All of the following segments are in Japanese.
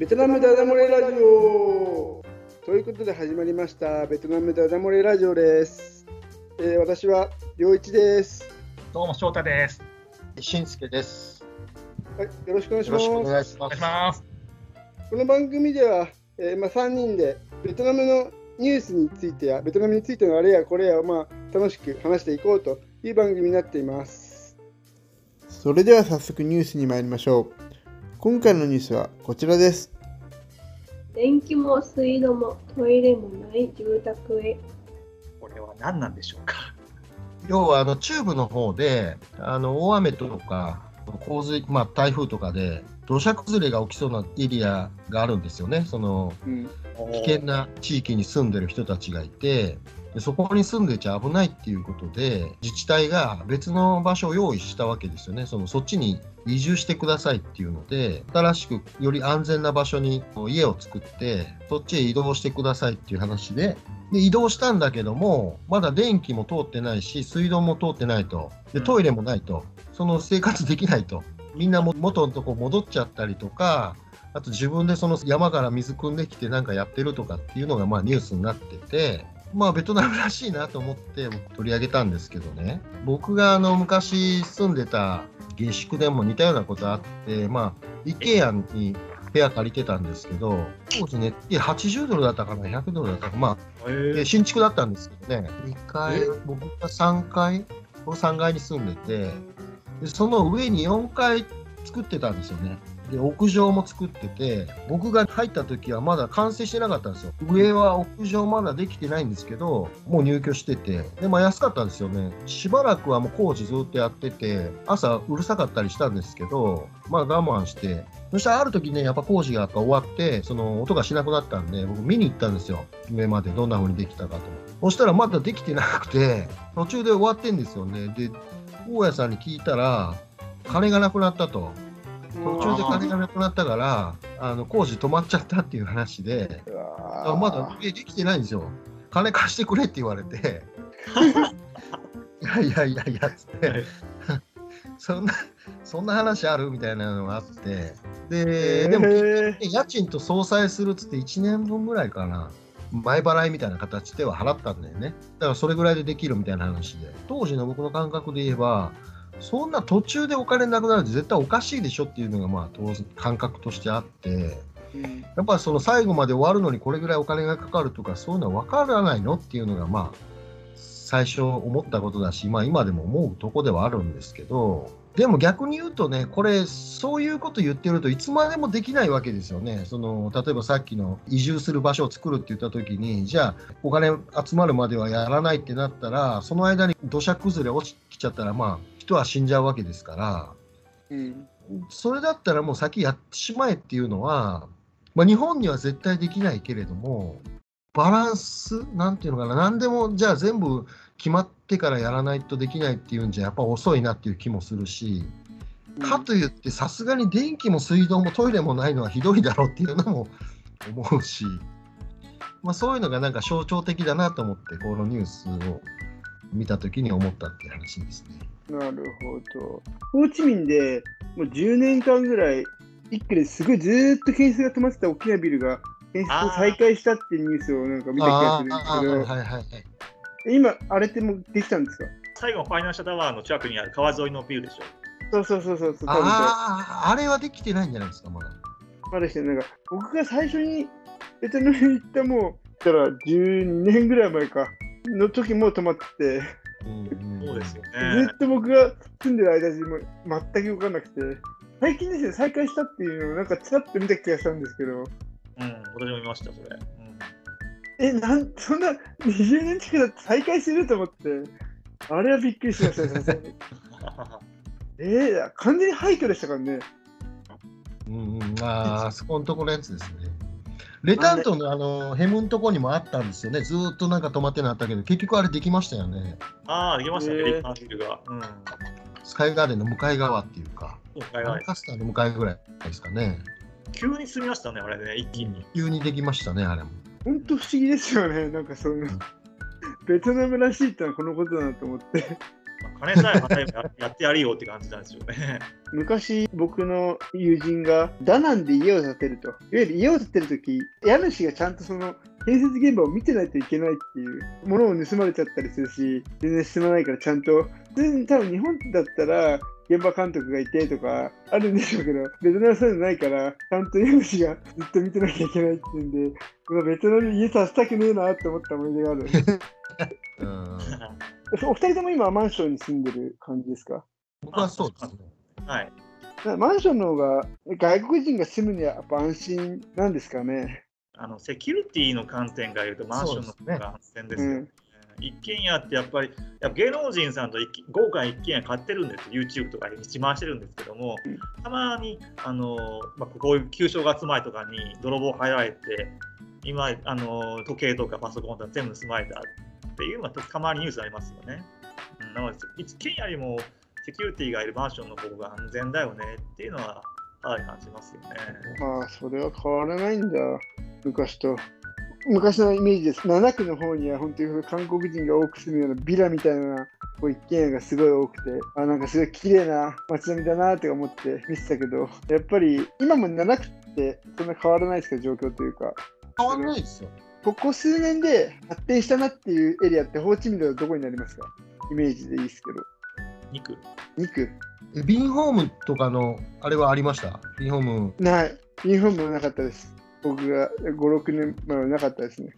ベトナムダダ漏れラジオということで始まりましたベトナムダダ漏れラジオです、えー私は陽一ですどうも翔太です。しんすけです。はい、よろしくお願いしよますろしくお願いしお願いします。ます。この番組では、えーまあ、3人でベトナムのニュースについてやベトナムについてのあれやこれやを、まあ、楽しく話していこうという番組になっていますそれでは早速ニュースに参りましょう今回のニュースはこちらです電気も水道もトイレもない住宅へ。これは何なんでしょうか？要はあの中部の方であの大雨とか洪水、まあ、台風とかで土砂崩れが起きそうなエリアがあるんですよね。そのうん危険な地域に住んでる人たちがいてでそこに住んでちゃ危ないっていうことで自治体が別の場所を用意したわけですよねそのそっちに移住してくださいっていうので新しくより安全な場所に家を作ってそっちへ移動してくださいっていう話でで移動したんだけどもまだ電気も通ってないし水道も通ってないと。でトイレもないと。その生活できないと。みんなも元のとこ戻っちゃったりとかあと自分でその山から水汲んできてなんかやってるとかっていうのがまあニュースになってて、まあベトナムらしいなと思って僕取り上げたんですけどね、僕があの昔住んでた下宿でも似たようなことあって、まあ IKEA に部屋借りてたんですけど、当時ね、いや80ドルだったかな、100ドルだったかな、まあえで新築だったんですけどね、2階え、僕が3階、この3階に住んでてで、その上に4階作ってたんですよね。で、屋上も作ってて、僕が入った時はまだ完成してなかったんですよ。上は屋上まだできてないんですけど、もう入居してて、で、まあ安かったんですよね。しばらくはもう工事ずっとやってて、朝うるさかったりしたんですけど、まあ我慢して、そしたらある時ね、やっぱ工事が終わって、その音がしなくなったんで、僕見に行ったんですよ。上までどんな風にできたかと。そしたらまだできてなくて、途中で終わってんですよね。で、大家さんに聞いたら、金がなくなったと。途中で金がなくなったから、あの工事止まっちゃったっていう話で、あーまだ家できてないんですよ。金貸してくれって言われて、いやいやいやいやつって、そんな、そんな話あるみたいなのがあって、で、でも、へ家賃と相殺するっつって1年分ぐらいかな。前払いみたいな形では払ったんだよね。だからそれぐらいでできるみたいな話で。当時の僕の感覚で言えば、そんな途中でお金なくなるって絶対おかしいでしょっていうのがまあ当然感覚としてあって、うんやっぱその最後まで終わるのにこれぐらいお金がかかるとかそういうのは分からないのっていうのがまあ最初思ったことだし、まあ今でも思うとこではあるんですけど、でも逆に言うとね、これ、そういうこと言ってるといつまでもできないわけですよね。その、例えばさっきの移住する場所を作るって言った時に、じゃあお金集まるまではやらないってなったら、その間に土砂崩れ落ちちゃったら、まあ人は死んじゃうわけですから、うん。それだったらもう先やってしまえっていうのは、まあ、日本には絶対できないけれども、バランス、なんていうのかな、なんでもじゃあ全部決まってからやらないとできないっていうんじゃ、やっぱ遅いなっていう気もするし、かといって、さすがに電気も水道もトイレもないのはひどいだろうっていうのも思うし、まあ、そういうのがなんか象徴的だなと思って、このニュースを見たときに思ったっていう話ですね。なるほど。ホーチミンでもう10年間ぐらい、一気ですごいずーっと建設が止まってた大きなビルが建設を再開したっていうニュースをなんか見た気がするんですあーはいけはいはい。ど、今、あれってもうできたんですか？最後のファイナンシャルタワーの近くにある川沿いのビルでしょ。そうそうそうそうそうああ、あれはできてないんじゃないですか、まだ。まだしてなんか僕が最初にベトナムに行ったもう、たら12年ぐらい前か、の時も止まってて、うんそうですよずね。っと僕が住んでる間中も全く動かなくて、最近ですね、再開したっていうのをなんかちらっと見た気がしたんですけど、うん、私も見ました、それ。うんえ、なんそんな20年近くだって再開すると思って、あれはびっくりしましたね、さすがに。えー、完全に廃墟でしたからね。うんうん、あーあそこのとこのやつですね。レタントのあのヘムんとこにもあったんですよね。ずーっとなんか止まってなったけど、結局あれできましたよね。ああ、できましたね、へー立派なビルが。うん。スカイガーデンの向かい側っていうか、カスターの向かいぐらいですかね。急に進みましたね、あれね、一気に。急にできましたね、あれも。本当不思議ですよね、なんかそういうの。ベトナムらしいってのはこのことだなと思って。まあ金さえ払えばややってやるよって感じなんですよね。昔、僕の友人がダナンで家を建てると。いわゆる家を建てるとき、家主がちゃんとその建設現場を見てないといけないっていうものを盗まれちゃったりするし、全然進まないからちゃんと、普通に多分日本だったら、現場監督がいてとかあるんでしょうけど、ベトナムはそういうのないから、ちゃんと家主がずっと見てなきゃいけないっていうんで、ベトナムに家建てたくねえなって思った思い出がある。うんお二人とも今はマンションに住んでる感じですか？僕はそうですね。はい。なマンションの方が外国人が住むにはやっぱ安心なんですかね？あのセキュリティの観点から言うと、マンションの方が安全ですよね。一軒家ってやっぱりやっぱ芸能人さんと豪華な一軒家買ってるんですよ YouTube とかに自慢してるんですけども、うんたまにあの、まあ、こういう旧正月前とかに泥棒入られて今あの時計とかパソコンとか全部盗まれたっていうのがたまにニュースありますよね、うん、なので一軒家よりもセキュリティがいるマンションの方が安全だよねっていうのはかなり感じますよねまあ、それは変わらないんだ、昔と。昔のイメージです。7区の方には本当に韓国人が多く住むようなビラみたいなこう一軒家がすごい多くて、あ、なんかすごい綺麗な街並みだなって思って見てたけど、やっぱり今も7区ってそんな変わらないですか、状況というか。変わんないですよ。ここ数年で発展したなっていうエリアってホーチミンではどこになりますか？イメージでいいですけど。肉2区えビンホームとかのあれはありました？ビンホーム。ない。ユニフォームもなかったです。僕が5、6年前はなかったですね。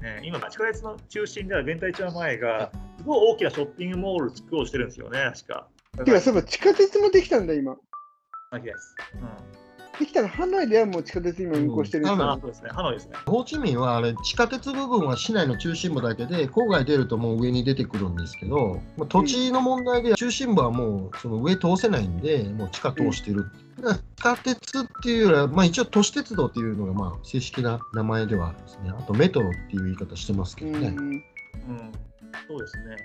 ね、今、地下鉄の中心では弁台町前が、すごい大きなショッピングモール作ろうとしてるんですよね、確か。てか、そういえば地下鉄もできたんだ、今。なきです。うんできたらハノイではもう地下鉄今運行してるん。ですうんですね、ハノイですね。ホーチミンはあれ地下鉄部分は市内の中心部だけで郊外出るともう上に出てくるんですけど、まあ、土地の問題で中心部はもうその上通せないんでもう地下通してる、だから地下鉄っていうよりは、まあ、一応都市鉄道っていうのがまあ正式な名前ではあるんですね。あとメトロっていう言い方してますけどね、うん。うん、そうですね。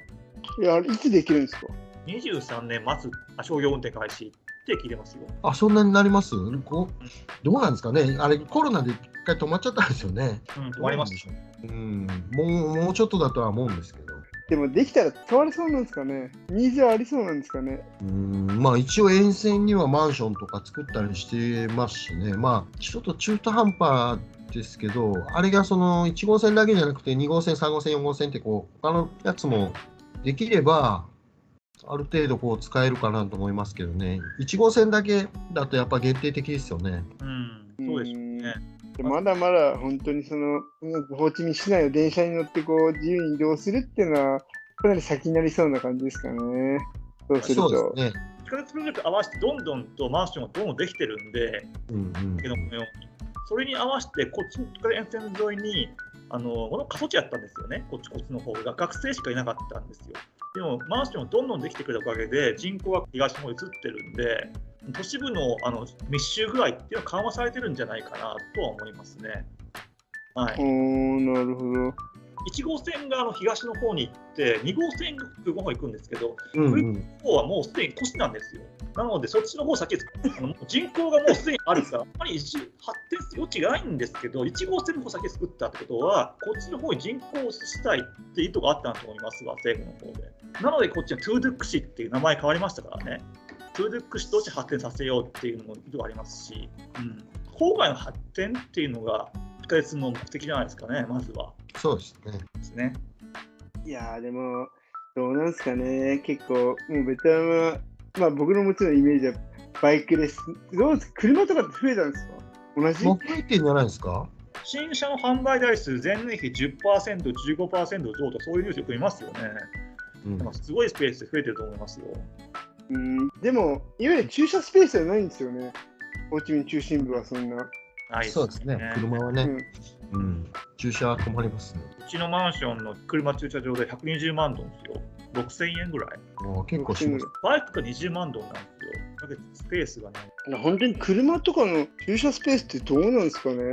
いや、いつできるんですか？23年末、あ商業運転開始って聞いてますよ。あそんなになります？こう？どうなんですかね？あれコロナで一回止まっちゃったんですよね。うん、終わりましうんもうもうちょっとだとは思うんですけど。でもできたら使われそうなんですかね？ニーズはありそうなんですかね？うん。まあ一応沿線にはマンションとか作ったりしてますしね、まあちょっと中途半端ですけど、あれがその1号線だけじゃなくて2号線、3号線、4号線ってこう、他のやつもできれば、ある程度こう使えるかなと思いますけどね、1号線だけだとやっぱ限定的ですよね。うん、そうでしょうね。でまだまだ本当にそのうんホーチミン市内を電車に乗ってこう自由に移動するっていうのはかなり先になりそうな感じですかね。そうすると。そうですね。地下鉄プロジェクト合わせてどんどんとマンションがどんどんできてるんで、うんうんけどこのようにそれに合わせてこっちの沿線沿いにあのこの過疎地やったんですよね、こっちこっちの方が学生しかいなかったんですよ。でもマンションがどんどんできてくるおかげで人口は東の方に移ってるんで、都市部のあの密集具合っていうのは緩和されてるんじゃないかなとは思いますね。はい、おなるほど。1号線があの東の方に行って、2号線が空港の方に行くんですけど、うんうん方はもうすでに都市なんですよ。なので、そっちの方先あの人口がもうすでにあるから、あまり一発展する余地がないんですけど、1号線の方先作ったってことは、こっちの方に人口をしたいって意図があったんだと思いますわ、政府の方で。なので、こっちはトゥードゥック市っていう名前変わりましたからね。トゥードゥック市として発展させようっていうのも意図がありますし、うん、郊外の発展っていうのが、地下鉄の目的じゃないですかね、まずは。そうですね。ですね。いやーでもどうなんですかね。結構もうベトナムはまあ僕のもちろんイメージはバイクレスどうですか？車とかって増えたんですか？同じ？もう増えてんじゃないですか？新車の販売台数、前年比10%、15%増とか、そういうニュースよく見ますよね。うん。なんかすごいスペース増えてると思いますよ。うん。でもいわゆる駐車スペースはないんですよね。ホーチミン中心部はそんな、ないそうですね。車はね、うん、うん、駐車は困りますね。うちのマンションの車駐車場で120万ドンですよ。6000円ぐらい。もう結構します。バイクが20万ドンなんですよ。だけどスペースがない。本当に車とかの駐車スペースってどうなんですかね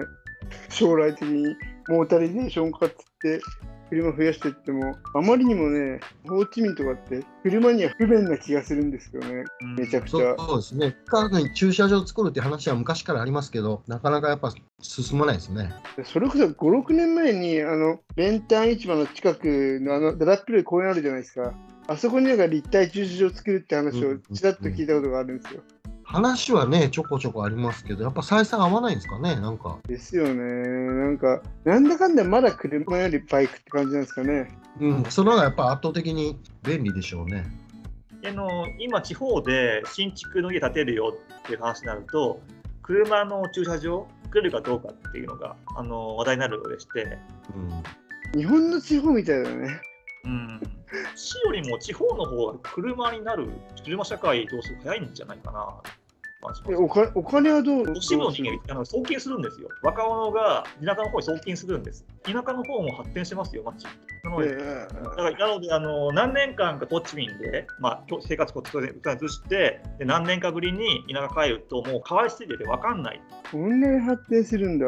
将来的にモータリゼーション化っつって車増やしていってもあまりにもねホーチミンとかって車には不便な気がするんですよねうんめちゃくちゃそうそうですね。カナダに駐車場作るって話は昔からありますけど、なかなかやっぱ進まないですね。それこそ5、6年前にあの練炭市場の近くのあのだだっ広い公園あるじゃないですかあそこになんか立体駐車場を作るって話をちらっと聞いたことがあるんですよ。話はね、ちょこちょこありますけど、やっぱ採算合わないんですかね、なんか。ですよね。なんか、なんだかんだまだ車よりバイクって感じなんですかね。うん、その方がやっぱ圧倒的に便利でしょうね。あの今、地方で新築の家建てるよっていう話になると、車の駐車場作れるかどうかっていうのがあの話題になるようでして、うん、日本の地方みたいだね。うん、市よりも地方の方が車になる、車社会どうする早いんじゃないかな。えおかお金はどう都市部の？人間あの送金するんですよ。若者が田舎の方に送金するんです。田舎の方も発展してますよ、町。なので、えだからなのであの何年間かホーチミンで、まあ、生活を移してで何年かぶりに田舎帰るともう変わりすぎてて分かんないーこんなに発展するんだ。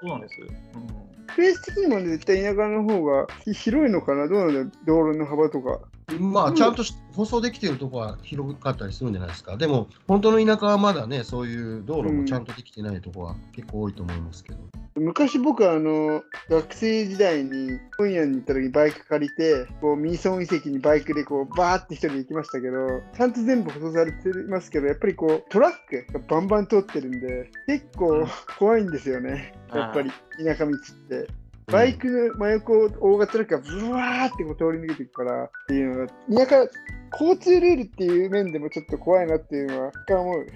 そうなんです、うんスペース的にも絶対田舎の方がひ広いのかな？どうなんだ？道路の幅とか。まあ、ちゃんとし舗装できてるとこは広かったりするんじゃないですか。でも、本当の田舎はまだね、そういう道路もちゃんとできてないとこは結構多いと思いますけど。昔僕はあの学生時代に本屋に行った時にバイク借りてこうミーソン遺跡にバイクでこうバーって一人で行きましたけどちゃんと全部舗装されてますけどやっぱりこうトラックがバンバン通ってるんで結構怖いんですよねやっぱり田舎道って。バイクの真横を大型トラックがブワーってこう通り抜けていくからっていうのが田舎交通ルールっていう面でもちょっと怖いなっていうのは一回思う。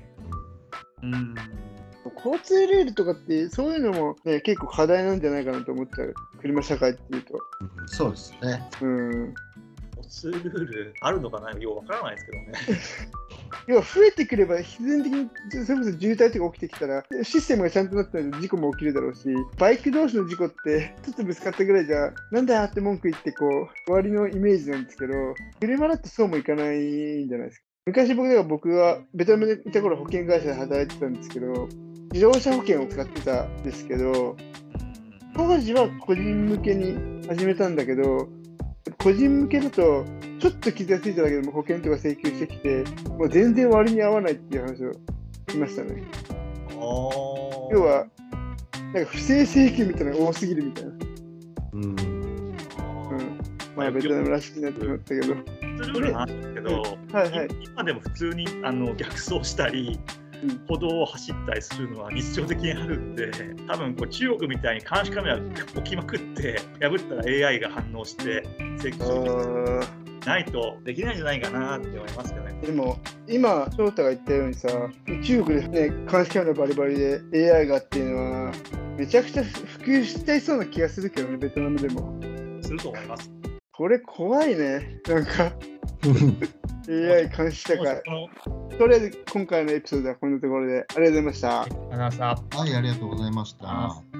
うん交通ルールとかってそういうのも、ね、結構課題なんじゃないかなと思っちゃう車社会っていうと。うんそうですね。うん交通ルールあるのかな？よう分からないですけどね。要は増えてくれば必然的にそれこそ渋滞とか起きてきたらシステムがちゃんとなったら事故も起きるだろうしバイク同士の事故ってちょっとぶつかったぐらいじゃなんだって文句言ってこう終わりのイメージなんですけど車だってそうもいかないんじゃないですか。昔僕では僕はベトナムでいた頃保険会社で働いてたんですけど自動車保険を使ってたんですけど当時は個人向けに始めたんだけど個人向けだとちょっと傷がついただけでも保険とか請求してきてもう全然割に合わないっていう話をしましたね。要要はなんか不正請求みたいなのが多すぎるみたいな、うん。うん、まあベトナムらしくなってしまったけど。交通ルールの話ですけど、はいはい。今でも普通にあの逆走したり、うん。歩道を走ったりするのは日常的にあるんで、多分こう中国みたいに監視カメラ置きまくって、破ったら AI が反応して、請求あ書をーないとできないんじゃないかなって思いますけどね。でも今翔太が言ったようにさ中国でね監視カメラバリバリで AI がっていうのはめちゃくちゃ普及しちゃいそうな気がするけどねベトナムでもすると思います。これ怖いねなんか AI 監視社会このとりあえず今回のエピソードはこんなところでありがとうございました。アナウンサーはい、ありがとうございましあた。